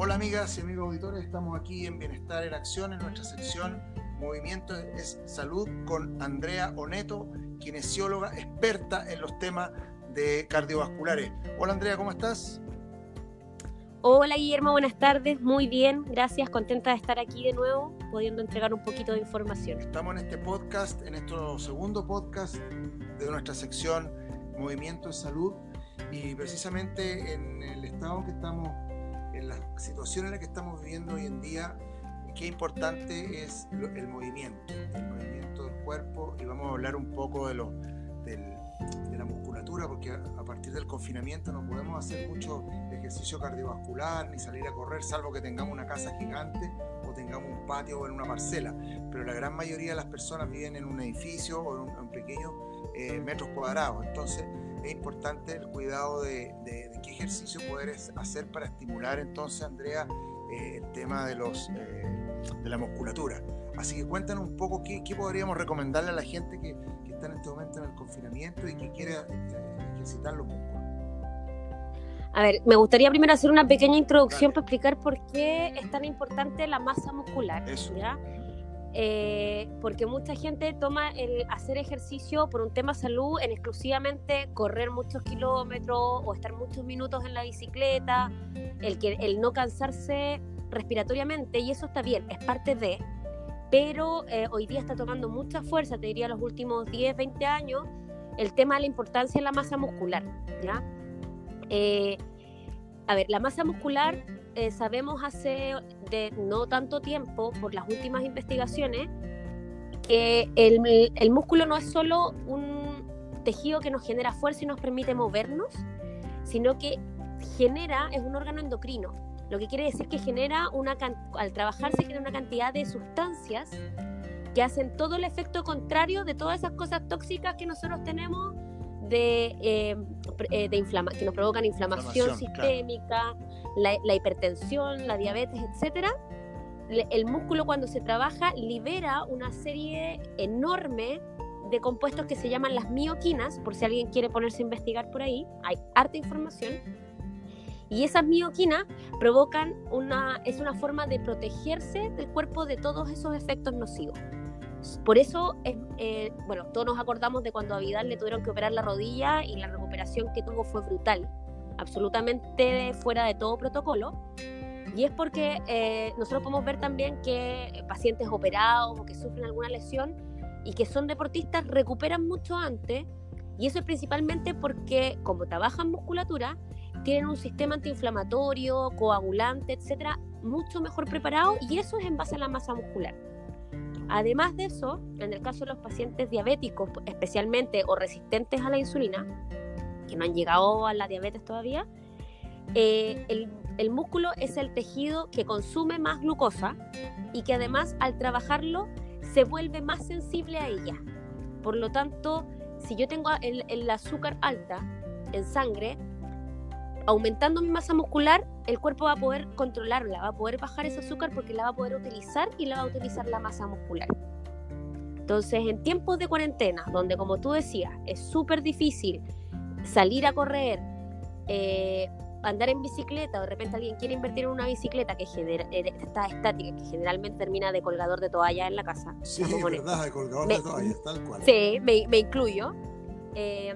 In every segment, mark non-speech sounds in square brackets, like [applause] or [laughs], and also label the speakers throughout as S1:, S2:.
S1: Hola amigas y amigos auditores, estamos aquí en Bienestar en Acción, en nuestra sección Movimiento es Salud con Andrea Oneto, kinesióloga experta en los temas de cardiovasculares. Hola Andrea, ¿cómo estás?
S2: Hola Guillermo, buenas tardes, muy bien, gracias, contenta de estar aquí de nuevo, pudiendo entregar un poquito de información.
S1: Estamos en este podcast, en nuestro segundo podcast de nuestra sección Movimiento en Salud y precisamente en el estado que estamos, en la situación en la que estamos viviendo hoy en día, qué importante es el movimiento, el movimiento del cuerpo y vamos a hablar un poco de, lo, de la musculatura porque a, partir del confinamiento no podemos hacer mucho ejercicio cardiovascular ni salir a correr salvo que tengamos una casa gigante o tengamos un patio o en una parcela, pero la gran mayoría de las personas viven en un edificio o en, un, pequeños eh, metros cuadrados, entonces es importante el cuidado de, de, qué ejercicio poder hacer para estimular entonces, Andrea, eh, el tema de los... Eh, de la musculatura. Así que cuéntanos un poco qué, podríamos recomendarle a la gente que, está en este momento en el confinamiento y que quiere eh, ejercitar los músculos.
S2: A ver, me gustaría primero hacer una pequeña introducción para explicar por qué es tan importante la masa muscular.
S1: Eso.
S2: Eh, porque mucha gente toma el hacer ejercicio por un tema salud en exclusivamente correr muchos kilómetros o estar muchos minutos en la bicicleta, el, que, el no cansarse respiratoriamente y eso está bien, es parte de, pero eh, hoy día está tomando mucha fuerza, te diría los últimos 10, 20 años, el tema de la importancia de la masa muscular, ¿ya? Eh, a ver, la masa muscular eh, sabemos hace de no tanto tiempo, por las últimas investigaciones, que el, músculo no es solo un tejido que nos genera fuerza y nos permite movernos, sino que genera, es un órgano endocrino, lo que quiere decir que genera una, al trabajar se genera una cantidad de sustancias que hacen todo el efecto contrario de todas esas cosas tóxicas que nosotros tenemos de, eh, eh, de que nos provocan inflamación, sistémica, la, hipertensión, la diabetes, etcétera. El músculo cuando se trabaja libera una serie enorme de compuestos que se llaman las mioquinas, por si alguien quiere ponerse a investigar por ahí, hay harta información y esas mioquinas provocan una, es una forma de protegerse del cuerpo de todos esos efectos nocivos. Por eso, eh, bueno, todos nos acordamos de cuando a Vidal le tuvieron que operar la rodilla y la recuperación que tuvo fue brutal, absolutamente fuera de todo protocolo. Y es porque eh, nosotros podemos ver también que pacientes operados o que sufren alguna lesión y que son deportistas recuperan mucho antes. Y eso es principalmente porque como trabajan musculatura, tienen un sistema antiinflamatorio, coagulante, etcétera, mucho mejor preparado y eso es en base a la masa muscular. Además de eso, en el caso de los pacientes diabéticos, especialmente o resistentes a la insulina, que no han llegado a la diabetes todavía, eh, el, músculo es el tejido que consume más glucosa y que además al trabajarlo se vuelve más sensible a ella. Por lo tanto, si yo tengo el azúcar alta en sangre, aumentando mi masa muscular, el cuerpo va a poder controlarla, va a poder bajar ese azúcar porque la va a poder utilizar y la va a utilizar la masa muscular. Entonces, en tiempos de cuarentena, donde como tú decías, es súper difícil salir a correr, eh, andar en bicicleta, o de repente alguien quiere invertir en una bicicleta que eh, está estática, que generalmente termina de colgador de toalla en la casa.
S1: Sí, verdad, de colgador de toalla, tal cual.
S2: Sí, me, me incluyo. Eh,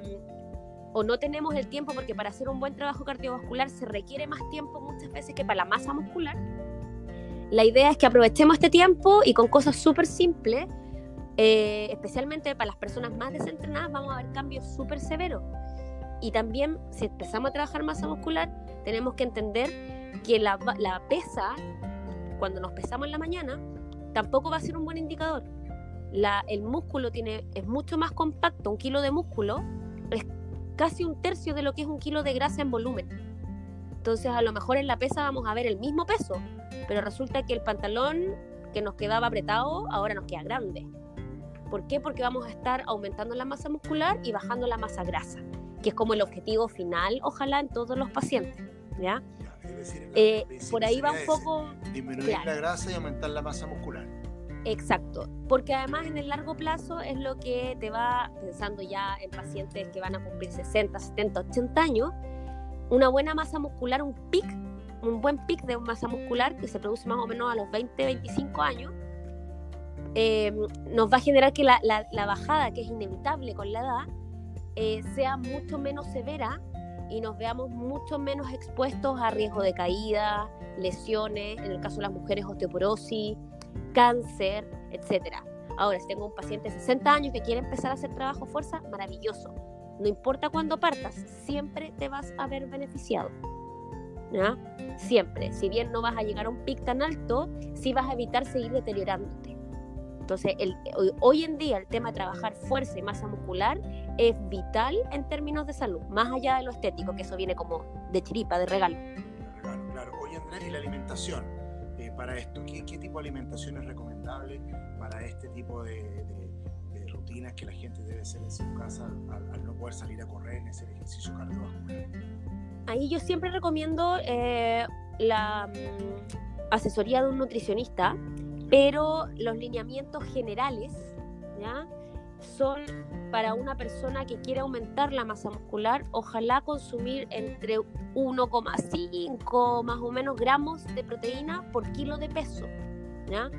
S2: o no tenemos el tiempo porque para hacer un buen trabajo cardiovascular se requiere más tiempo muchas veces que para la masa muscular. La idea es que aprovechemos este tiempo y con cosas súper simples, eh, especialmente para las personas más desentrenadas, vamos a ver cambios súper severos. Y también, si empezamos a trabajar masa muscular, tenemos que entender que la, la pesa, cuando nos pesamos en la mañana, tampoco va a ser un buen indicador. El músculo tiene, es mucho más compacto, un kilo de músculo casi un tercio de lo que es un kilo de grasa en volumen. Entonces a lo mejor en la pesa vamos a ver el mismo peso, pero resulta que el pantalón que nos quedaba apretado ahora nos queda grande. ¿Por qué? Porque vamos a estar aumentando la masa muscular y bajando la masa grasa, que es como el objetivo final, ojalá, en todos los pacientes. ¿ya?
S1: Eh, por ahí va un poco... Disminuir la grasa y aumentar la masa muscular.
S2: Exacto, porque además en el largo plazo es lo que te va pensando ya en pacientes que van a cumplir 60, 70, 80 años, una buena masa muscular, un pic, un buen pic de masa muscular que se produce más o menos a los 20, 25 años, eh, nos va a generar que la, la, bajada, que es inevitable con la edad, eh, sea mucho menos severa y nos veamos mucho menos expuestos a riesgo de caída, lesiones, en el caso de las mujeres osteoporosis, cáncer, etc. Ahora, si tengo un paciente de 60 años que quiere empezar a hacer trabajo fuerza, maravilloso. No importa cuándo partas, siempre te vas a ver beneficiado. ¿ya? Siempre. Si bien no vas a llegar a un pic tan alto, sí vas a evitar seguir deteriorándote. Entonces, hoy, en día el tema de trabajar fuerza y masa muscular es vital en términos de salud, más allá de lo estético, que eso viene como de chiripa, de regalo.
S1: claro. Oye, Andrés, y la alimentación, eh, para esto, ¿qué, tipo de alimentación es recomendable para este tipo de, rutinas que la gente debe hacer en su casa al, no poder salir a correr en ese ejercicio cardiovascular?
S2: Ahí yo siempre recomiendo eh, la mm, asesoría de un nutricionista pero los lineamientos generales ¿ya? Son para una persona que quiere aumentar la masa muscular, ojalá consumir entre 1,5 más o menos gramos de proteína por kilo de peso. ¿ya?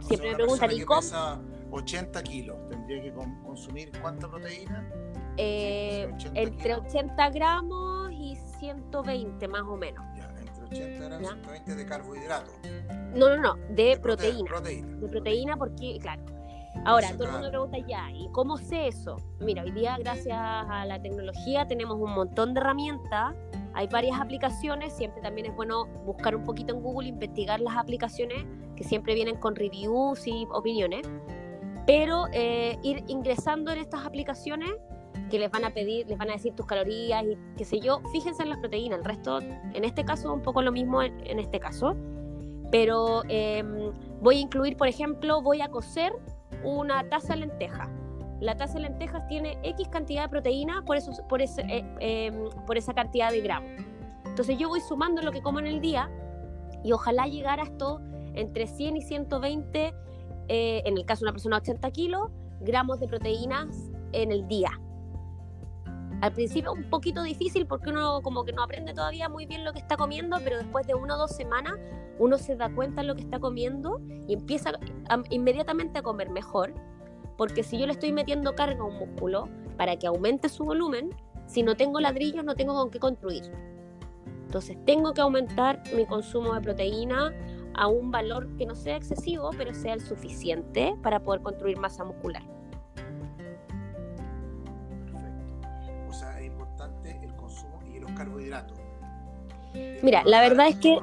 S1: Siempre me preguntan, ¿y cómo? Pesa 80 kilos, ¿tendría que consumir cuánta proteína?
S2: Eh, entre 80 gramos y 120 más o menos.
S1: 80 gramos, 120 de carbohidratos.
S2: No, no, no, de, proteína. De proteína porque, claro. Ahora, todo el mundo pregunta ya, ¿y cómo sé eso? Mira, hoy día gracias a la tecnología tenemos un montón de herramientas, hay varias aplicaciones, siempre también es bueno buscar un poquito en Google, investigar las aplicaciones que siempre vienen con reviews y opiniones, pero eh, ir ingresando en estas aplicaciones que les van a pedir, les van a decir tus calorías y qué sé yo, fíjense en las proteínas, el resto, en este caso, un poco lo mismo en, este caso, pero em, voy a incluir, por ejemplo, voy a cocer una taza de lenteja. La taza de lentejas tiene X cantidad de proteína por, por, eh, em, por esa cantidad de gramos. Entonces yo voy sumando lo que como en el día y ojalá llegar a esto entre 100 y 120, eh, en el caso de una persona de 80 kilos, gramos de proteínas en el día. Al principio un poquito difícil porque uno como que no aprende todavía muy bien lo que está comiendo, pero después de una o dos semanas uno se da cuenta de lo que está comiendo y empieza inmediatamente a comer mejor. Porque si yo le estoy metiendo carga a un músculo para que aumente su volumen, si no tengo ladrillos no tengo con qué construir. Entonces tengo que aumentar mi consumo de proteína a un valor que no sea excesivo, pero sea el suficiente para poder construir masa muscular.
S1: Carbohidratos.
S2: Mira, la verdad es que...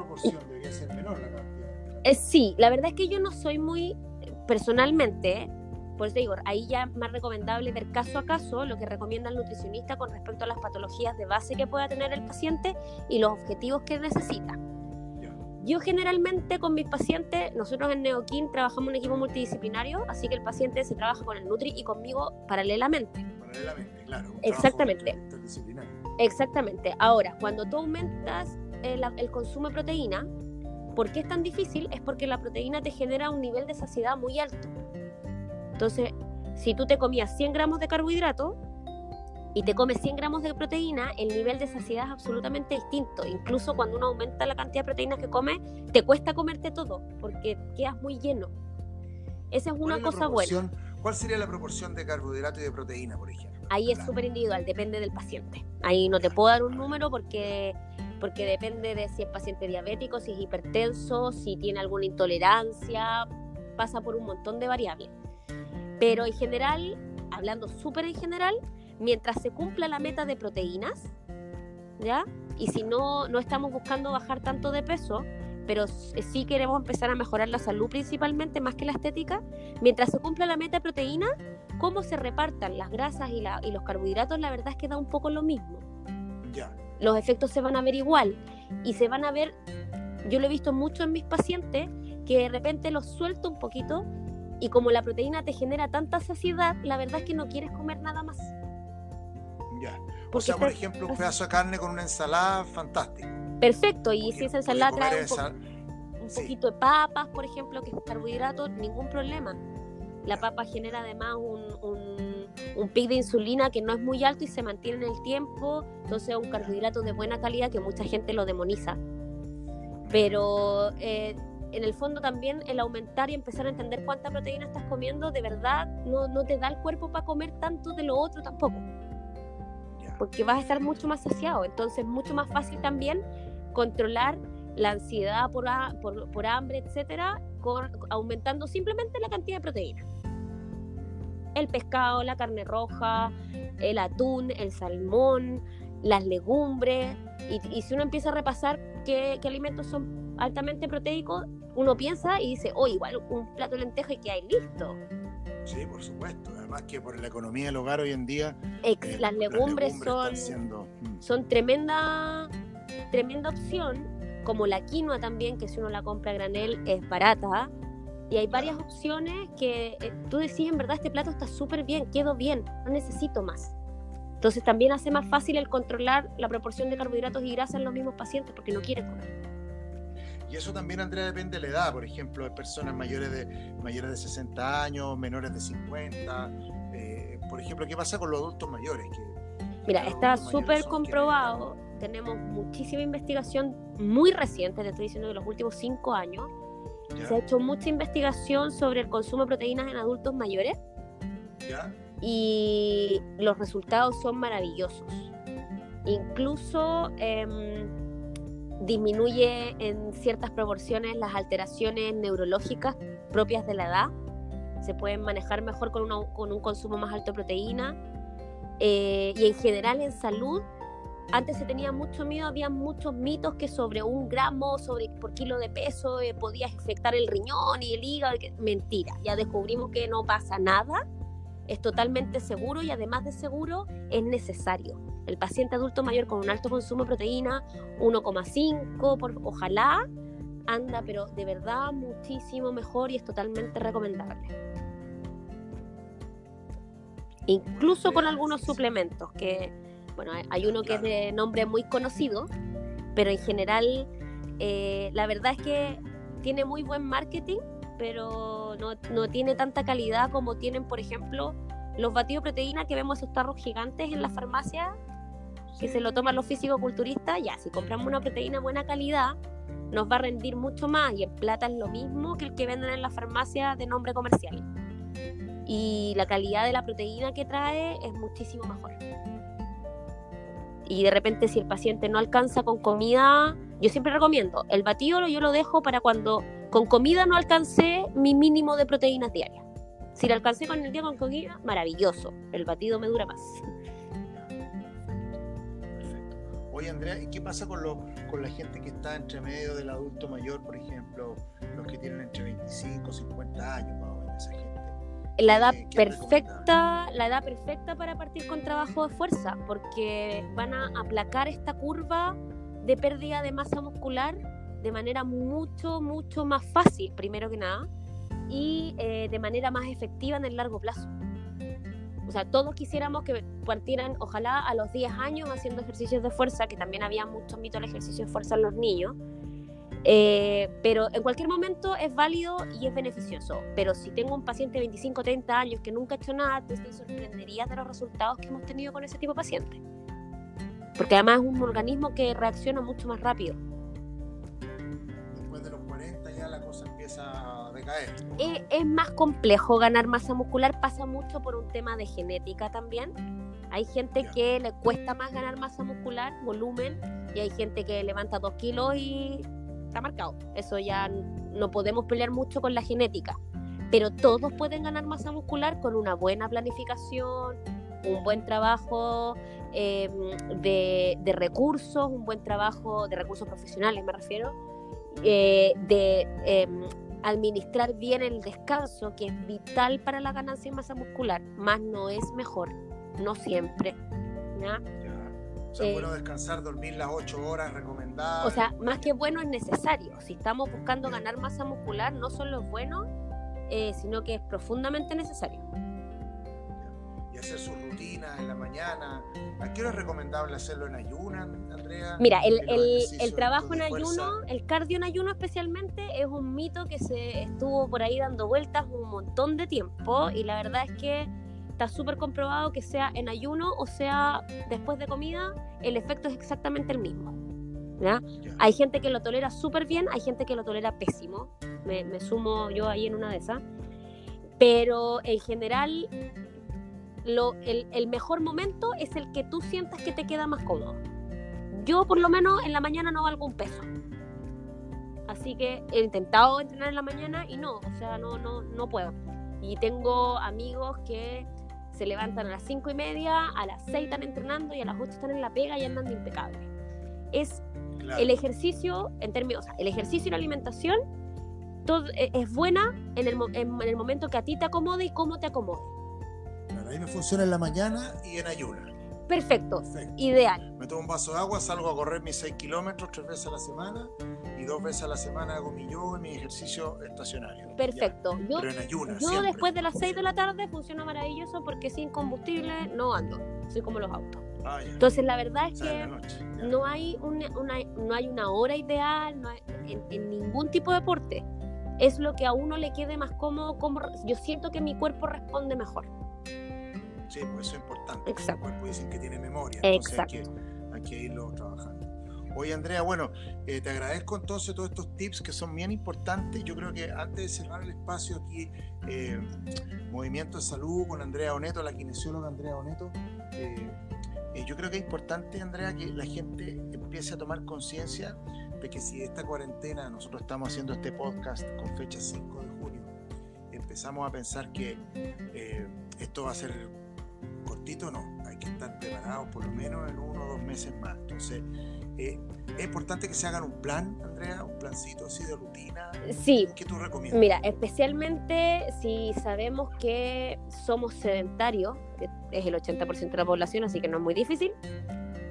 S2: Eh, sí, la verdad es que yo no soy muy, personalmente, por eso digo, ahí ya es más recomendable ver caso a caso lo que recomienda el nutricionista con respecto a las patologías de base que pueda tener el paciente y los objetivos que necesita. Yo generalmente con mis pacientes, nosotros en Neokin trabajamos en un equipo multidisciplinario, así que el paciente se trabaja con el Nutri y conmigo paralelamente.
S1: Paralelamente, claro.
S2: Exactamente. Exactamente. Ahora, cuando tú aumentas el, consumo de proteína, ¿por qué es tan difícil? Es porque la proteína te genera un nivel de saciedad muy alto. Entonces, si tú te comías 100 gramos de carbohidrato y te comes 100 gramos de proteína, el nivel de saciedad es absolutamente distinto. Incluso cuando uno aumenta la cantidad de proteínas que come, te cuesta comerte todo porque quedas muy lleno. Esa es una cosa buena.
S1: ¿Cuál sería la proporción de carbohidrato y de proteína, por ejemplo?
S2: Ahí es súper individual, depende del paciente. Ahí no te puedo dar un número porque, porque depende de si es paciente diabético, si es hipertenso, si tiene alguna intolerancia, pasa por un montón de variables. Pero en general, hablando súper en general, mientras se cumpla la meta de proteínas, ¿ya? Y si no, no estamos buscando bajar tanto de peso, pero sí queremos empezar a mejorar la salud principalmente, más que la estética, mientras se cumpla la meta de proteína, cómo se repartan las grasas y, la, y los carbohidratos, la verdad es que da un poco lo mismo.
S1: Ya.
S2: Los efectos se van a ver igual y se van a ver, yo lo he visto mucho en mis pacientes, que de repente los suelto un poquito y como la proteína te genera tanta saciedad, la verdad es que no quieres comer nada más.
S1: Ya. O sea, por ejemplo, un pedazo de carne con una ensalada, fantástico.
S2: Perfecto, y si esa ensalada trae un, poquito de papas, por ejemplo, que es carbohidrato, ningún problema. La papa genera además un, un, pic de insulina que no es muy alto y se mantiene en el tiempo, entonces es un carbohidrato de buena calidad que mucha gente lo demoniza. Pero eh, en el fondo también el aumentar y empezar a entender cuánta proteína estás comiendo, de verdad no, no te da el cuerpo para comer tanto de lo otro tampoco. Porque vas a estar mucho más saciado. Entonces, mucho más fácil también controlar la ansiedad por, por, por hambre, etcétera, con, aumentando simplemente la cantidad de proteína. El pescado, la carne roja, el atún, el salmón, las legumbres. Y, si uno empieza a repasar qué, qué, alimentos son altamente proteicos, uno piensa y dice, oh, igual un plato de lenteja y que hay listo.
S1: Sí, por supuesto. Además que por la economía del hogar hoy en día...
S2: Eh, las, legumbres son, mm. son tremenda, tremenda opción, como la quinoa también, que si uno la compra a granel es barata. Y hay varias opciones que eh, tú decís, en verdad, este plato está súper bien, quedo bien, no necesito más. Entonces también hace más fácil el controlar la proporción de carbohidratos y grasa en los mismos pacientes porque no quieren comer.
S1: Y eso también, Andrea, depende de la edad. Por ejemplo, de personas mayores de, mayores de 60 años, menores de 50. Eh, por ejemplo, ¿qué pasa con los adultos mayores? Que,
S2: Mira, está súper comprobado. Tenemos muchísima investigación muy reciente, te estoy diciendo de los últimos cinco años. Se ha hecho mucha investigación sobre el consumo de proteínas en adultos mayores.
S1: ¿Ya?
S2: Y los resultados son maravillosos. Incluso... Eh, disminuye en ciertas proporciones las alteraciones neurológicas propias de la edad, se pueden manejar mejor con, con un consumo más alto de proteína eh, y en general en salud. Antes se tenía mucho miedo, había muchos mitos que sobre un gramo sobre, por kilo de peso eh, podías infectar el riñón y el hígado. Mentira, ya descubrimos que no pasa nada, es totalmente seguro y además de seguro es necesario el paciente adulto mayor con un alto consumo de proteína, 1,5 por ojalá, anda, pero de verdad muchísimo mejor y es totalmente recomendable. Incluso con algunos suplementos, que, bueno, hay uno que es de nombre muy conocido, pero en general eh, la verdad es que tiene muy buen marketing, pero no, no tiene tanta calidad como tienen, por ejemplo, los batidos de proteína que vemos esos tarros gigantes en la farmacia que se lo toman los físico-culturistas, ya, si compramos una proteína de buena calidad, nos va a rendir mucho más y en plata es lo mismo que el que venden en la farmacia de nombre comercial. Y la calidad de la proteína que trae es muchísimo mejor. Y de repente si el paciente no alcanza con comida, yo siempre recomiendo, el batido yo lo dejo para cuando con comida no alcancé mi mínimo de proteínas diarias. Si lo alcancé con el día con comida, maravilloso, el batido me dura más.
S1: Oye, Andrea, ¿y qué pasa con, lo, con la gente que está entre medio del adulto mayor, por ejemplo, los que tienen entre 25 y 50 años,
S2: La edad perfecta, la edad perfecta para partir con trabajo de fuerza, porque van a aplacar esta curva de pérdida de masa muscular de manera mucho, mucho más fácil, primero que nada, y eh, de manera más efectiva en el largo plazo. O sea, todos quisiéramos que partieran, ojalá, a los 10 años haciendo ejercicios de fuerza, que también había mucho mito del ejercicio de fuerza en los niños. Eh, pero en cualquier momento es válido y es beneficioso. Pero si tengo un paciente de 25 o 30 años que nunca ha hecho nada, te sorprenderías de los resultados que hemos tenido con ese tipo de pacientes. Porque además es un organismo que reacciona mucho más rápido.
S1: Después de los 40 ya la cosa empieza
S2: eh, es, más complejo ganar masa muscular, pasa mucho por un tema de genética también. Hay gente que le cuesta más ganar masa muscular, volumen, y hay gente que levanta dos kilos y está marcado. Eso ya no podemos pelear mucho con la genética. Pero todos pueden ganar masa muscular con una buena planificación, un buen trabajo em, de, recursos, un buen trabajo de recursos profesionales, me refiero, eh, de em, administrar bien el descanso, que es vital para la ganancia de masa muscular, más no es mejor, no siempre. ¿ya?
S1: O sea, bueno descansar, dormir las 8 horas recomendadas.
S2: O sea, más que bueno es necesario. Si estamos buscando ganar masa muscular, no solo es bueno, eh, sino que es profundamente necesario
S1: hacer su rutina en la mañana. ¿A qué hora es recomendable hacerlo en ayuno, Andrea?
S2: Mira, el, el, trabajo en ayuno, el cardio en ayuno especialmente, es un mito que se estuvo por ahí dando vueltas un montón de tiempo y la verdad es que está súper comprobado que sea en ayuno o sea después de comida, el efecto es exactamente el mismo. ¿ya? Hay gente que lo tolera súper bien, hay gente que lo tolera pésimo. Me, me sumo yo ahí en una de esas. Pero en general, lo, el, el mejor momento es el que tú sientas que te queda más cómodo. Yo por lo menos en la mañana no valgo un peso. Así que he intentado entrenar en la mañana y no, o sea, no, no, no puedo. Y tengo amigos que se levantan a las cinco y media, a las 6 están entrenando y a las 8 están en la pega y andan de impecable. Es
S1: Claro.
S2: el ejercicio, en términos, o sea, el ejercicio y la alimentación todo, e- es buena en el, en, en el momento que a ti te acomode y cómo te acomode.
S1: Claro, ahí me funciona en la mañana y en ayuna.
S2: Perfecto,
S1: Perfecto.
S2: ideal.
S1: Me tomo un vaso de agua, salgo a correr mis 6 kilómetros tres veces a la semana dos veces a la semana hago mi yoga y mi ejercicio estacionario.
S2: Perfecto.
S1: Ya.
S2: Yo,
S1: Pero en ayuna.
S2: yo
S1: siempre.
S2: después de las 6 de la tarde funciona maravilloso porque sin combustible no ando. Soy como los autos.
S1: Ah.
S2: Entonces la verdad es que
S1: noche.
S2: no hay una, una- no hay una hora ideal no hay- en, en ningún tipo de deporte. Es lo que a uno le quede más cómodo. Como, yo siento que mi cuerpo responde mejor.
S1: Sí, pues eso es importante.
S2: Exacto.
S1: El cuerpo dicen que tiene memoria. Entonces
S2: Exacto.
S1: Hay, que, hay que irlo trabajando. Oye, Andrea, bueno, eh, te agradezco entonces todos estos tips que son bien importantes. Yo creo que antes de cerrar el espacio aquí, eh, Movimiento de Salud con Andrea Oneto, la kinesióloga Andrea Oneto, eh, eh, yo creo que es importante, Andrea, que la gente empiece a tomar conciencia de que si esta cuarentena, nosotros estamos haciendo este podcast con fecha 5 de junio, empezamos a pensar que esto va a ser cortito, no, hay que estar preparados por lo menos en uno o dos meses más. Entonces, eh, es importante que se hagan un plan, Andrea, un plancito así de rutina.
S2: Sí,
S1: ¿Qué tú recomiendas?
S2: Mira, especialmente si sabemos que somos sedentarios, que es el 80% de la población, así que no es muy difícil,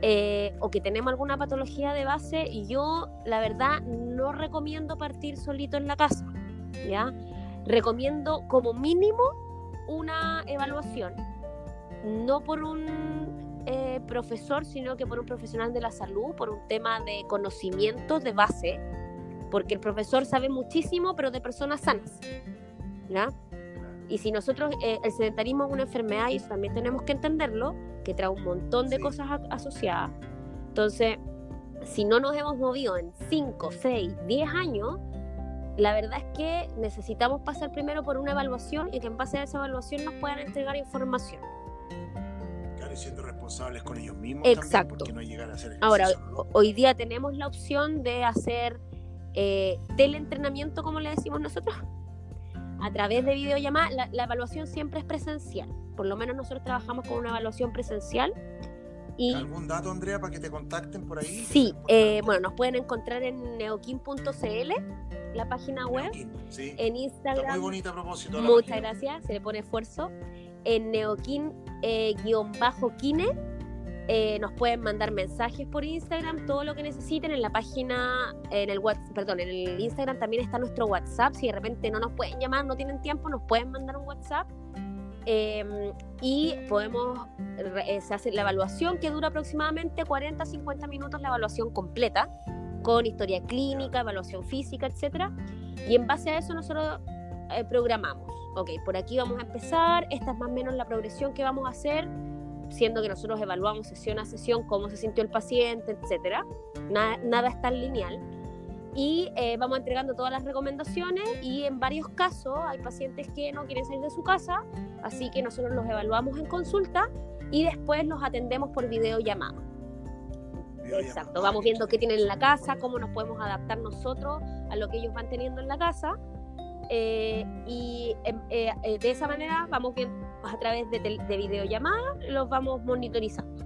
S2: eh, o que tenemos alguna patología de base, y yo la verdad no recomiendo partir solito en la casa, ¿ya? Recomiendo como mínimo una evaluación, no por un eh, profesor, sino que por un profesional de la salud, por un tema de conocimientos de base, porque el profesor sabe muchísimo, pero de personas sanas. ¿ya? Y si nosotros, eh, el sedentarismo es una enfermedad y eso también tenemos que entenderlo, que trae un montón de
S1: Sí.
S2: cosas asociadas. Entonces, si no nos hemos movido en 5, 6, 10 años, la verdad es que necesitamos pasar primero por una evaluación y que en base a esa evaluación nos puedan entregar información.
S1: Y siendo responsables con ellos mismos
S2: Exacto.
S1: también, no a hacer
S2: Ahora, hoy día tenemos la opción de hacer eh, teleentrenamiento, como le decimos nosotros, a través de videollamada. La, la evaluación siempre es presencial. Por lo menos nosotros trabajamos con una evaluación presencial. Y
S1: ¿Algún dato, Andrea, para que te contacten por ahí?
S2: sí, eh, bueno, nos pueden encontrar en neokin.cl, la página web,
S1: sí.
S2: en
S1: Está muy
S2: Instagram.
S1: bonita a propósito.
S2: Muchas
S1: página.
S2: gracias, se le pone esfuerzo. En neokin eh, eh, nos pueden mandar mensajes por Instagram, todo lo que necesiten en la página, en el WhatsApp, perdón, en el Instagram también está nuestro WhatsApp. Si de repente no nos pueden llamar, no tienen tiempo, nos pueden mandar un WhatsApp. Eh, y podemos, eh, se hace la evaluación que dura aproximadamente 40-50 minutos, la evaluación completa, con historia clínica, evaluación física, etcétera. Y en base a eso nosotros eh, programamos. Ok, por aquí vamos a empezar, esta es más o menos la progresión que vamos a hacer, siendo que nosotros evaluamos sesión a sesión cómo se sintió el paciente, etcétera. Nada, nada es tan lineal. Y eh, vamos entregando todas las recomendaciones y en varios casos hay pacientes que no quieren salir de su casa, así que nosotros los evaluamos en consulta y después los atendemos por. Videollamada. Exacto, vamos viendo qué tienen en la casa, cómo nos podemos adaptar nosotros a lo que ellos van teniendo en la casa. Eh, y em, eh, eh, de esa manera vamos viendo a través de, de videollamada, los vamos monitorizando.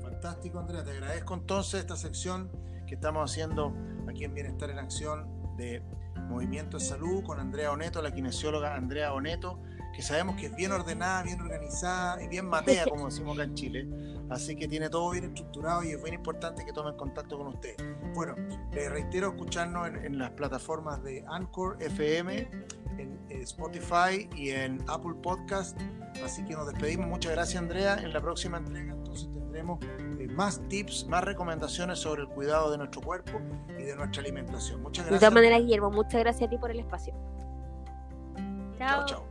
S1: Fantástico, Andrea. Te agradezco entonces esta sección que estamos haciendo aquí en Bienestar en Acción de Movimiento de Salud con Andrea Oneto, la kinesióloga Andrea Oneto, que sabemos que es bien ordenada, bien organizada y bien matea, [laughs] como decimos acá en Chile. Así que tiene todo bien estructurado y es bien importante que tomen contacto con usted. Bueno, les reitero escucharnos en, en las plataformas de Anchor FM, en eh, Spotify y en Apple Podcast. Así que nos despedimos. Muchas gracias, Andrea. En la próxima entrega entonces tendremos más tips, más recomendaciones sobre el cuidado de nuestro cuerpo y de nuestra alimentación. Muchas
S2: De
S1: gracias.
S2: todas maneras, Guillermo, muchas gracias a ti por el espacio.
S1: Chao, chao.